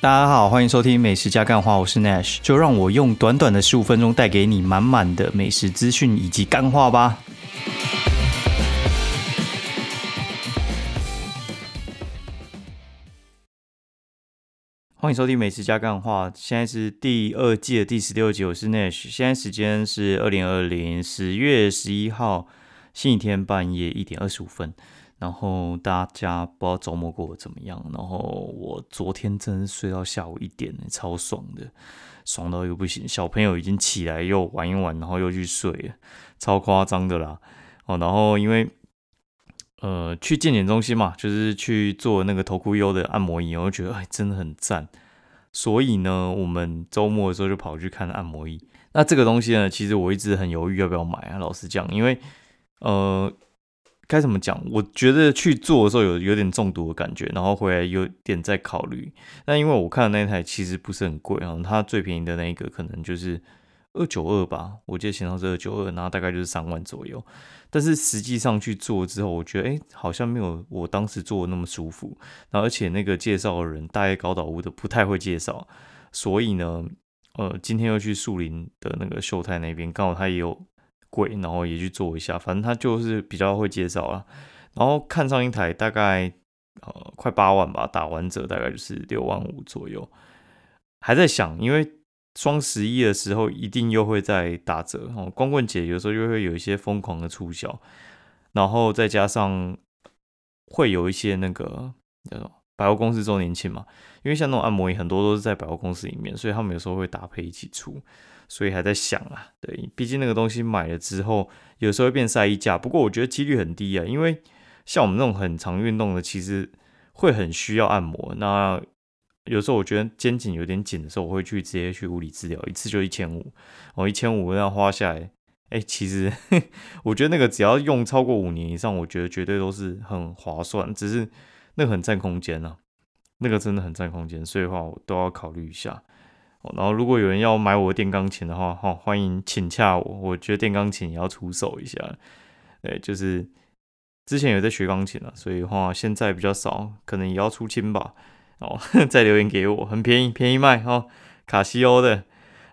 大家好，欢迎收听美食加干话，我是 Nash，就让我用短短的十五分钟带给你满满的美食资讯以及干话吧。欢迎收听美食加干话，现在是第二季的第十六集，我是 Nash，现在时间是二零二零十月十一号星期天半夜一点二十五分。然后大家不知道周末过得怎么样？然后我昨天真的睡到下午一点，超爽的，爽到又不行。小朋友已经起来又玩一玩，然后又去睡了，超夸张的啦。哦，然后因为呃去健检中心嘛，就是去做那个头箍优的按摩椅，我就觉得哎真的很赞。所以呢，我们周末的时候就跑去看按摩椅。那这个东西呢，其实我一直很犹豫要不要买啊。老实讲，因为呃。该怎么讲？我觉得去做的时候有有点中毒的感觉，然后回来有点在考虑。那因为我看的那台其实不是很贵啊，它最便宜的那一个可能就是二九二吧，我记得型号是二九二，然后大概就是三万左右。但是实际上去做之后，我觉得哎，好像没有我当时做的那么舒服。然后而且那个介绍的人大概高岛屋的不太会介绍，所以呢，呃，今天又去树林的那个秀泰那边，刚好他也有。贵，然后也去做一下，反正他就是比较会介绍啊。然后看上一台大概呃快八万吧，打完折大概就是六万五左右。还在想，因为双十一的时候一定又会在打折哦，光棍节有时候又会有一些疯狂的促销，然后再加上会有一些那个叫做百货公司周年庆嘛，因为像那种按摩椅很多都是在百货公司里面，所以他们有时候会搭配一起出。所以还在想啊，对，毕竟那个东西买了之后，有时候会变晒衣架。不过我觉得几率很低啊，因为像我们那种很常运动的，其实会很需要按摩。那有时候我觉得肩颈有点紧的时候，我会去直接去物理治疗，一次就一千五，我一千五那样花下来，哎，其实 我觉得那个只要用超过五年以上，我觉得绝对都是很划算。只是那个很占空间啊，那个真的很占空间，所以话我都要考虑一下。然后，如果有人要买我的电钢琴的话，哈，欢迎请洽我。我觉得电钢琴也要出手一下，对，就是之前有在学钢琴了，所以话现在比较少，可能也要出清吧。哦，再留言给我，很便宜，便宜卖哈，卡西欧的。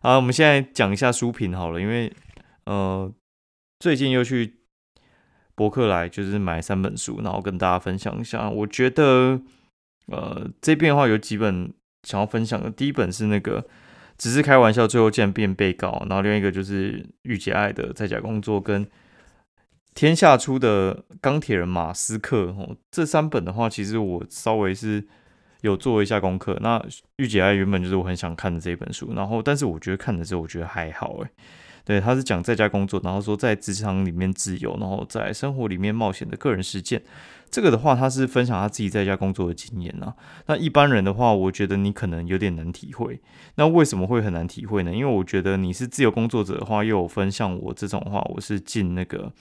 啊，我们现在讲一下书评好了，因为呃，最近又去博客来，就是买三本书，然后跟大家分享一下。我觉得呃，这边的话有几本想要分享的，第一本是那个。只是开玩笑，最后竟然变被告。然后另一个就是御姐爱的在家工作，跟天下出的钢铁人马斯克哦，这三本的话，其实我稍微是有做一下功课。那御姐爱原本就是我很想看的这一本书，然后但是我觉得看的时候我觉得还好诶。对，他是讲在家工作，然后说在职场里面自由，然后在生活里面冒险的个人实践。这个的话，他是分享他自己在家工作的经验啊。那一般人的话，我觉得你可能有点难体会。那为什么会很难体会呢？因为我觉得你是自由工作者的话，又有分像我这种话，我是进那个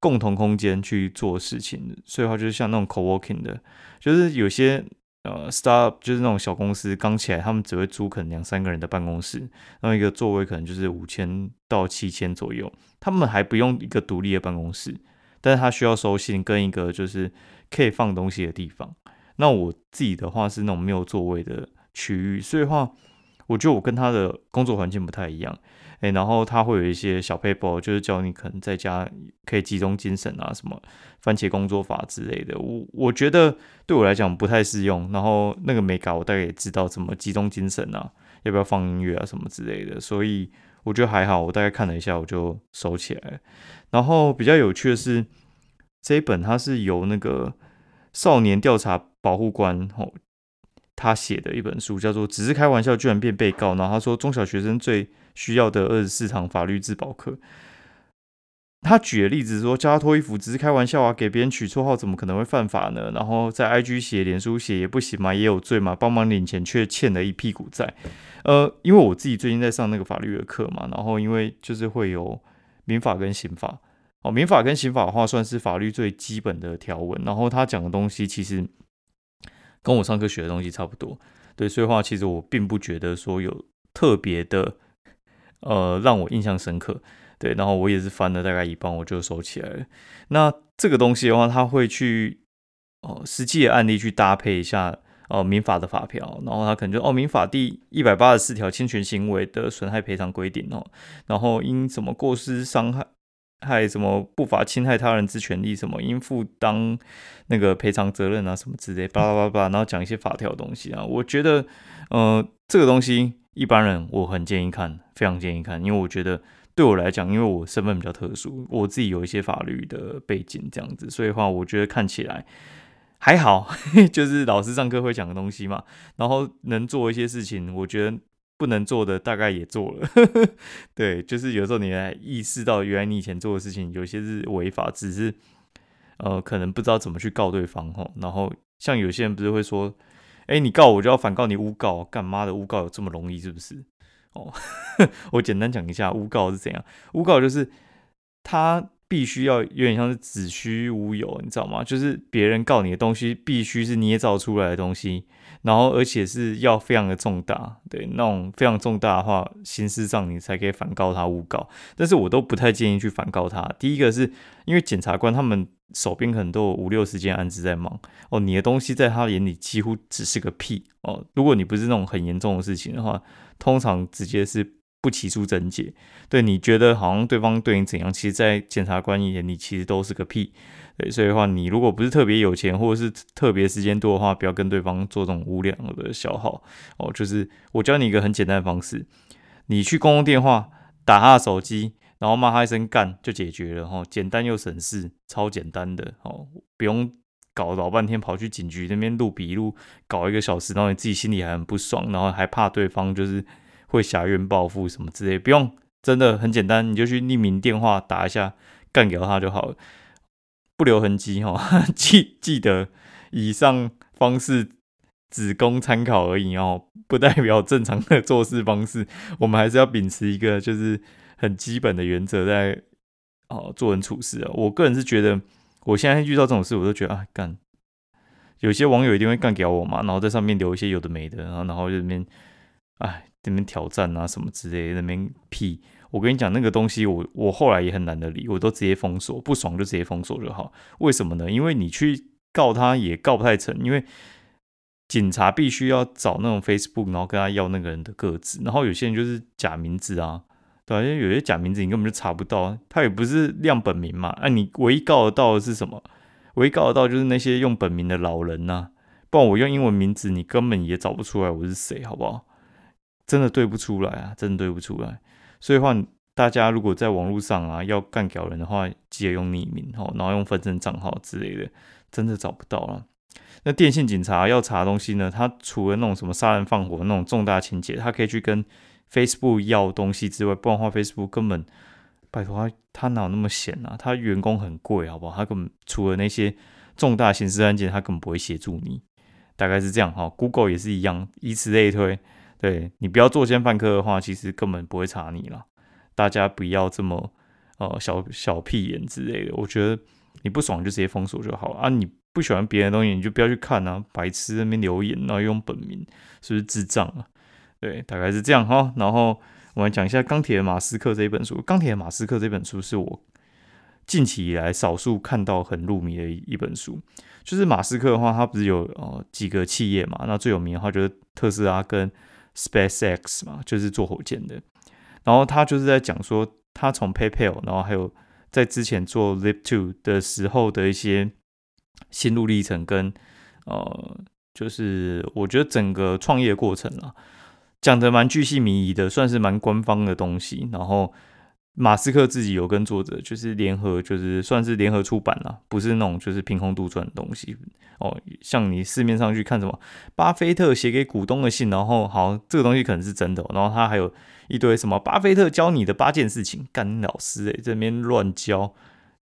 共同空间去做事情，所以话就是像那种 co-working 的，就是有些。呃，startup 就是那种小公司刚起来，他们只会租可能两三个人的办公室，那么一个座位可能就是五千到七千左右，他们还不用一个独立的办公室，但是他需要收信跟一个就是可以放东西的地方。那我自己的话是那种没有座位的区域，所以话我觉得我跟他的工作环境不太一样。诶，然后他会有一些小 paper，就是教你可能在家可以集中精神啊，什么番茄工作法之类的。我我觉得对我来讲不太适用。然后那个美稿我大概也知道怎么集中精神啊，要不要放音乐啊什么之类的。所以我觉得还好，我大概看了一下我就收起来。然后比较有趣的是这一本，它是由那个少年调查保护官哦，他写的一本书，叫做《只是开玩笑居然变被告》。然后他说中小学生最需要的二十四堂法律自保课。他举的例子说，叫他脱衣服只是开玩笑啊，给别人取绰号怎么可能会犯法呢？然后在 IG 写、脸书写也不行嘛？也有罪嘛？帮忙领钱却欠了一屁股债。呃，因为我自己最近在上那个法律的课嘛，然后因为就是会有民法跟刑法哦，民法跟刑法的话算是法律最基本的条文，然后他讲的东西其实跟我上课学的东西差不多。对，所以话其实我并不觉得说有特别的。呃，让我印象深刻，对，然后我也是翻了大概一半，我就收起来了。那这个东西的话，他会去哦实际的案例去搭配一下呃民法的法条，然后他可能就哦民法第一百八十四条侵权行为的损害赔偿规定哦，然后因什么过失伤害害什么不法侵害他人之权利，什么应负担那个赔偿责任啊什么之类，巴拉巴拉巴拉，然后讲一些法条东西啊，我觉得呃这个东西一般人我很建议看，非常建议看，因为我觉得。对我来讲，因为我身份比较特殊，我自己有一些法律的背景，这样子，所以话我觉得看起来还好，就是老师上课会讲的东西嘛，然后能做一些事情，我觉得不能做的大概也做了，对，就是有时候你来意识到，原来你以前做的事情有些是违法，只是呃可能不知道怎么去告对方吼，然后像有些人不是会说，哎，你告我就要反告你诬告，干妈的诬告有这么容易是不是？哦，我简单讲一下诬告是怎样。诬告就是他必须要有点像是子虚乌有，你知道吗？就是别人告你的东西必须是捏造出来的东西，然后而且是要非常的重大，对那种非常重大的话，刑事上你才可以反告他诬告。但是我都不太建议去反告他。第一个是因为检察官他们手边可能都有五六十件案子在忙哦，你的东西在他眼里几乎只是个屁哦。如果你不是那种很严重的事情的话。通常直接是不起诉侦解，对你觉得好像对方对你怎样，其实，在检察官眼里其实都是个屁，对，所以的话，你如果不是特别有钱，或者是特别时间多的话，不要跟对方做这种无良的消耗哦。就是我教你一个很简单的方式，你去公共电话打他的手机，然后骂他一声干就解决了哈，简单又省事，超简单的哦，不用。搞老半天跑去警局那边录笔录，搞一个小时，然后你自己心里还很不爽，然后还怕对方就是会挟怨报复什么之类，不用，真的很简单，你就去匿名电话打一下，干掉他就好了，不留痕迹哈。记记得以上方式只供参考而已哦，不代表正常的做事方式，我们还是要秉持一个就是很基本的原则在哦做人处事啊。我个人是觉得。我现在遇到这种事，我都觉得啊，干，有些网友一定会干掉我嘛，然后在上面留一些有的没的，然后然后就那边，哎，那边挑战啊什么之类的，那边屁。我跟你讲，那个东西我我后来也很懒得理，我都直接封锁，不爽就直接封锁就好。为什么呢？因为你去告他也告不太成，因为警察必须要找那种 Facebook，然后跟他要那个人的个子，然后有些人就是假名字啊。对，因为有些假名字你根本就查不到，他也不是亮本名嘛。哎，你唯一告得到的是什么？唯一告得到就是那些用本名的老人呐。不然我用英文名字，你根本也找不出来我是谁，好不好？真的对不出来啊，真的对不出来。所以话，大家如果在网络上啊要干屌人的话，记得用匿名哦，然后用分身账号之类的，真的找不到了。那电信警察要查东西呢，他除了那种什么杀人放火那种重大情节，他可以去跟。Facebook 要东西之外，不然的话，Facebook 根本拜托他，他哪有那么闲啊？他员工很贵，好不好？他根本除了那些重大刑事案件，他根本不会协助你。大概是这样哈。Google 也是一样，以此类推。对你不要作奸犯科的话，其实根本不会查你了。大家不要这么呃小小屁眼之类的。我觉得你不爽就直接封锁就好了啊。你不喜欢别人的东西，你就不要去看啊。白痴那边留言，然后用本名，是不是智障啊？对，大概是这样哈。然后我们讲一下《钢铁马斯克》这一本书。《钢铁马斯克》这本书是我近期以来少数看到很入迷的一本书。就是马斯克的话，他不是有呃几个企业嘛？那最有名的话就是特斯拉跟 SpaceX 嘛，就是做火箭的。然后他就是在讲说，他从 PayPal，然后还有在之前做 Live Two 的时候的一些心路历程，跟呃，就是我觉得整个创业过程啊。讲的蛮巨细迷疑的，算是蛮官方的东西。然后马斯克自己有跟作者就是联合，就是算是联合出版了，不是那种就是凭空杜撰的东西哦。像你市面上去看什么巴菲特写给股东的信，然后好这个东西可能是真的。然后他还有一堆什么巴菲特教你的八件事情，干老师诶，这边乱教。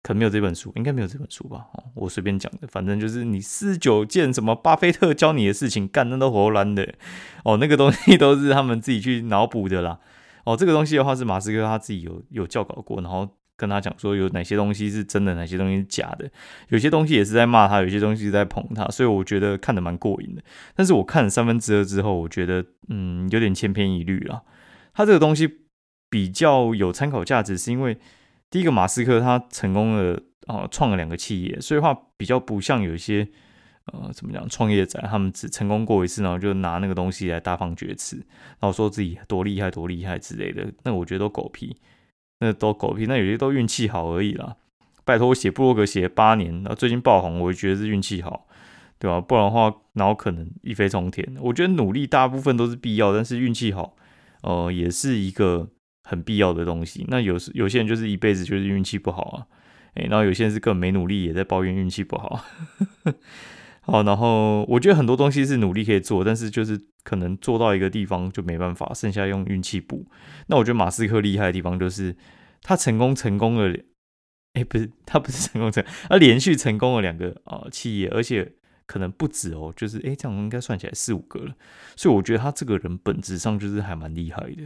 可没有这本书，应该没有这本书吧？哦，我随便讲的，反正就是你四九件什么巴菲特教你的事情，干那都活烂的哦。那个东西都是他们自己去脑补的啦。哦，这个东西的话是马斯克他自己有有教稿过，然后跟他讲说有哪些东西是真的，哪些东西是假的。有些东西也是在骂他，有些东西是在捧他，所以我觉得看的蛮过瘾的。但是我看了三分之二之后，我觉得嗯有点千篇一律啊。他这个东西比较有参考价值，是因为。第一个马斯克他成功了啊，创了两个企业，所以话比较不像有一些呃，怎么讲？创业者他们只成功过一次，然后就拿那个东西来大放厥词，然后说自己多厉害、多厉害之类的。那我觉得都狗屁，那都狗屁。那有些都运气好而已啦。拜托，我写布洛格写八年，然后最近爆红，我觉得是运气好，对吧？不然的话，然后可能一飞冲天？我觉得努力大部分都是必要，但是运气好，呃，也是一个很必要的东西。那有时有些人就是一辈子就是运气不好啊，诶，然后有些人是根本没努力，也在抱怨运气不好。好，然后我觉得很多东西是努力可以做，但是就是可能做到一个地方就没办法，剩下用运气补。那我觉得马斯克厉害的地方就是他成功成功了，哎，不是他不是成功成，他连续成功了两个啊企业，而且可能不止哦，就是哎这样应该算起来四五个了。所以我觉得他这个人本质上就是还蛮厉害的，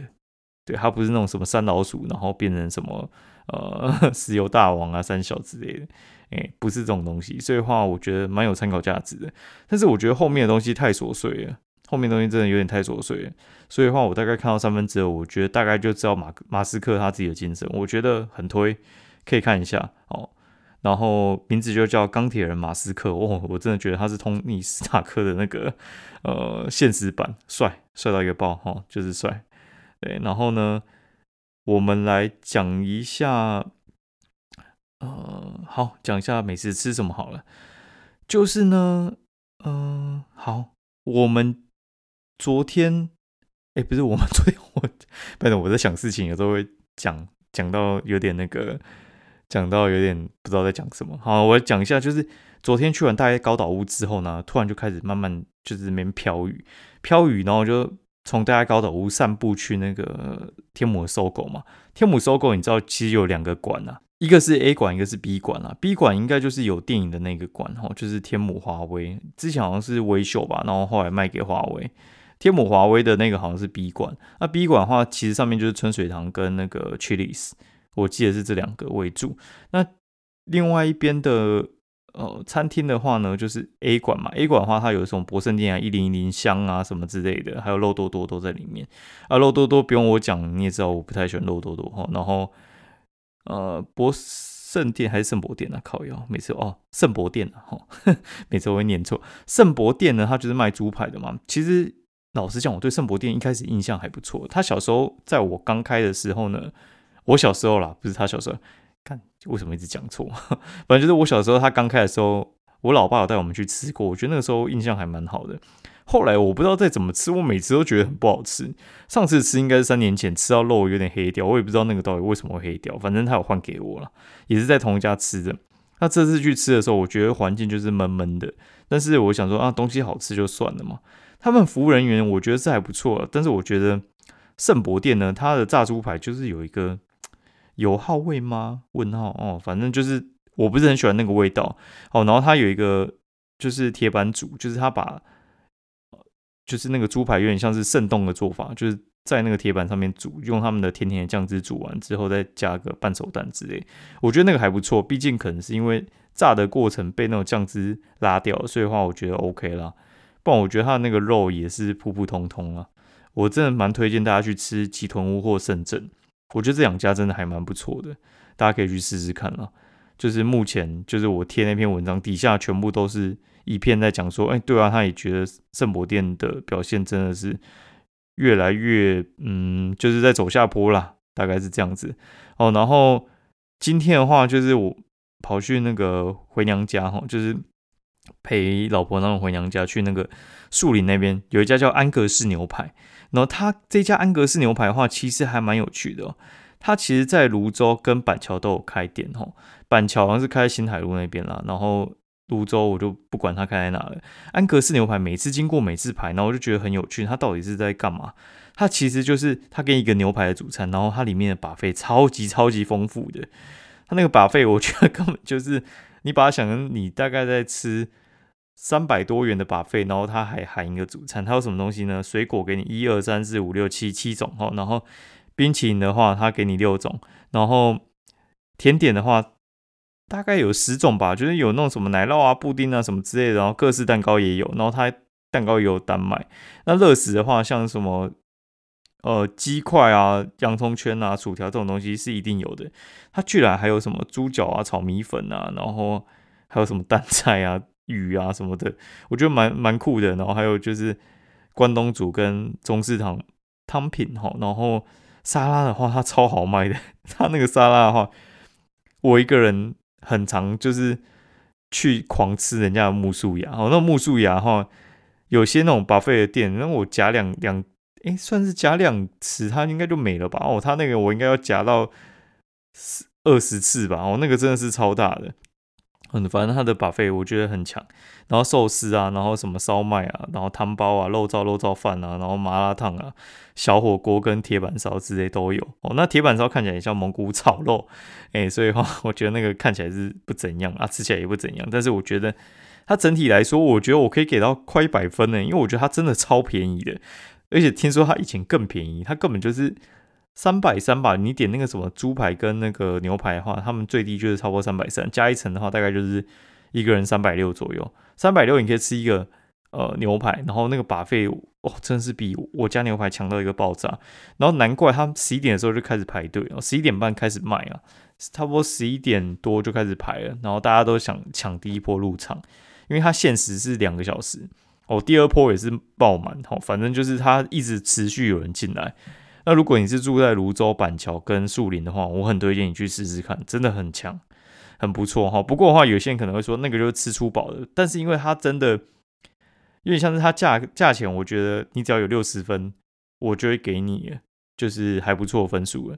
对他不是那种什么三老鼠，然后变成什么呃 石油大王啊三小之类的。哎，不是这种东西，所以的话我觉得蛮有参考价值的。但是我觉得后面的东西太琐碎了，后面东西真的有点太琐碎了。所以的话我大概看到三分之二，我觉得大概就知道马马斯克他自己的精神，我觉得很推，可以看一下哦。然后名字就叫钢铁人马斯克哦，我真的觉得他是托尼斯塔克的那个呃现实版，帅帅到一个爆哈，就是帅。对，然后呢，我们来讲一下。呃，好，讲一下每次吃什么好了。就是呢，嗯，好，我们昨天，哎，不是我们 昨天，我，反正我在想事情，有时候会讲讲到有点那个，讲到有点不知道在讲什么。好，我讲一下，就是昨天去完大概高岛屋之后呢，突然就开始慢慢就是那边飘雨，飘雨，然后就从大家高岛屋散步去那个天母搜狗嘛。天母搜狗，你知道其实有两个馆啊。一个是 A 馆，一个是 B 馆啊。B 馆应该就是有电影的那个馆哈，就是天母华威，之前好像是微秀吧，然后后来卖给华为。天母华威的那个好像是 B 馆，那 B 馆的话，其实上面就是春水堂跟那个 Chili's，我记得是这两个为主。那另外一边的呃餐厅的话呢，就是 A 馆嘛。A 馆的话，它有什么博胜店啊、一零一零香啊什么之类的，还有肉多多都在里面。啊，肉多多不用我讲，你也知道我不太喜欢肉多多哈。然后。呃，博圣店还是圣博店啊？靠腰，每次哦，圣博店啊，哈，每次我会念错。圣博店呢，它就是卖猪排的嘛。其实老实讲，我对圣博店一开始印象还不错。他小时候在我刚开的时候呢，我小时候啦，不是他小时候，看为什么一直讲错？反正就是我小时候他刚开的时候，我老爸有带我们去吃过，我觉得那个时候印象还蛮好的。后来我不知道再怎么吃，我每次都觉得很不好吃。上次吃应该是三年前，吃到肉有点黑掉，我也不知道那个到底为什么会黑掉。反正他有换给我了，也是在同一家吃的。那这次去吃的时候，我觉得环境就是闷闷的。但是我想说啊，东西好吃就算了嘛。他们服务人员我觉得是还不错，但是我觉得圣博店呢，它的炸猪排就是有一个油耗味吗？问号哦，反正就是我不是很喜欢那个味道哦。然后它有一个就是铁板煮，就是他把。就是那个猪排有点像是盛冻的做法，就是在那个铁板上面煮，用他们的甜甜的酱汁煮完之后，再加个半熟蛋之类。我觉得那个还不错，毕竟可能是因为炸的过程被那种酱汁拉掉，所以的话我觉得 OK 啦。不然我觉得它的那个肉也是普普通通啊。我真的蛮推荐大家去吃鸡豚屋或盛正，我觉得这两家真的还蛮不错的，大家可以去试试看啦。就是目前就是我贴那篇文章底下全部都是。一片在讲说，哎，对啊，他也觉得圣博店的表现真的是越来越，嗯，就是在走下坡啦，大概是这样子哦。然后今天的话，就是我跑去那个回娘家哈，就是陪老婆他们回娘家去那个树林那边，有一家叫安格斯牛排。然后他这家安格斯牛排的话，其实还蛮有趣的。他其实在泸州跟板桥都有开店哈，板桥好像是开在新海路那边啦，然后。泸州我就不管它开在哪了。安格斯牛排每次经过美字牌，然后我就觉得很有趣，它到底是在干嘛？它其实就是它给一个牛排的主餐，然后它里面的把费超级超级丰富的。它那个把费我觉得根本就是你把它想成你大概在吃三百多元的把费，然后它还含一个主餐。它有什么东西呢？水果给你一二三四五六七七种哈，然后冰淇淋的话它给你六种，然后甜点的话。大概有十种吧，就是有那种什么奶酪啊、布丁啊什么之类的，然后各式蛋糕也有，然后它蛋糕也有单卖。那乐食的话，像什么呃鸡块啊、洋葱圈啊、薯条这种东西是一定有的。它居然还有什么猪脚啊、炒米粉啊，然后还有什么 蛋菜啊，鱼啊什么的，我觉得蛮蛮酷的。然后还有就是关东煮跟中式汤汤品哈，然后沙拉的话，它超好卖的。它那个沙拉的话，我一个人很常就是去狂吃人家的木薯芽哦，那木薯芽哈，有些那种巴菲的店，那我夹两两，哎，算是夹两次，它应该就没了吧？哦，它那个我应该要夹到二十次吧？哦，那个真的是超大的。嗯，反正他的把费我觉得很强，然后寿司啊，然后什么烧麦啊，然后汤包啊，肉燥肉燥饭啊，然后麻辣烫啊，小火锅跟铁板烧之类都有哦。那铁板烧看起来也像蒙古炒肉，哎，所以话我觉得那个看起来是不怎样啊，吃起来也不怎样。但是我觉得它整体来说，我觉得我可以给到快一百分呢，因为我觉得它真的超便宜的，而且听说它以前更便宜，它根本就是。三百三吧，你点那个什么猪排跟那个牛排的话，他们最低就是超过三百三，加一层的话大概就是一个人三百六左右。三百六你可以吃一个呃牛排，然后那个把费哦，真是比我家牛排强到一个爆炸。然后难怪他十一点的时候就开始排队哦，十一点半开始卖啊，差不多十一点多就开始排了，然后大家都想抢第一波入场，因为它限时是两个小时哦，第二波也是爆满哦，反正就是它一直持续有人进来。那如果你是住在泸州板桥跟树林的话，我很推荐你去试试看，真的很强，很不错哈。不过的话，有些人可能会说那个就是吃粗饱的，但是因为它真的有点像是它价价钱，我觉得你只要有六十分，我就会给你就是还不错分数了。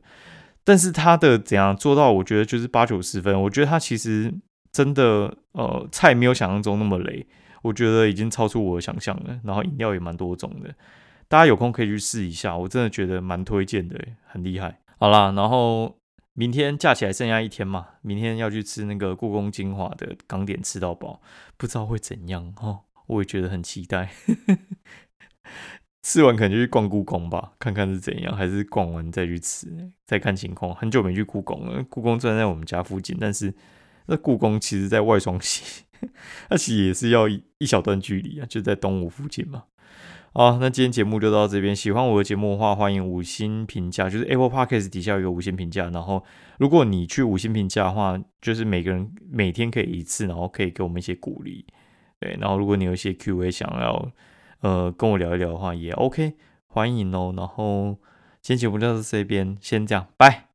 但是它的怎样做到，我觉得就是八九十分，我觉得它其实真的呃菜没有想象中那么雷，我觉得已经超出我的想象了。然后饮料也蛮多种的。大家有空可以去试一下，我真的觉得蛮推荐的，很厉害。好啦，然后明天假期还剩下一天嘛，明天要去吃那个故宫精华的港点吃到饱，不知道会怎样哦，我也觉得很期待。吃完可能就去逛故宫吧，看看是怎样，还是逛完再去吃，再看情况。很久没去故宫了，故宫虽然在我们家附近，但是那故宫其实在外双溪，那其实也是要一小段距离啊，就在东吴附近嘛。好，那今天节目就到这边。喜欢我的节目的话，欢迎五星评价，就是 Apple Podcast 底下有一个五星评价。然后，如果你去五星评价的话，就是每个人每天可以一次，然后可以给我们一些鼓励。对，然后如果你有一些 Q&A 想要呃跟我聊一聊的话，也 OK，欢迎哦。然后今天节目就到这边，先这样，拜。